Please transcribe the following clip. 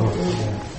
ഉപയോഗം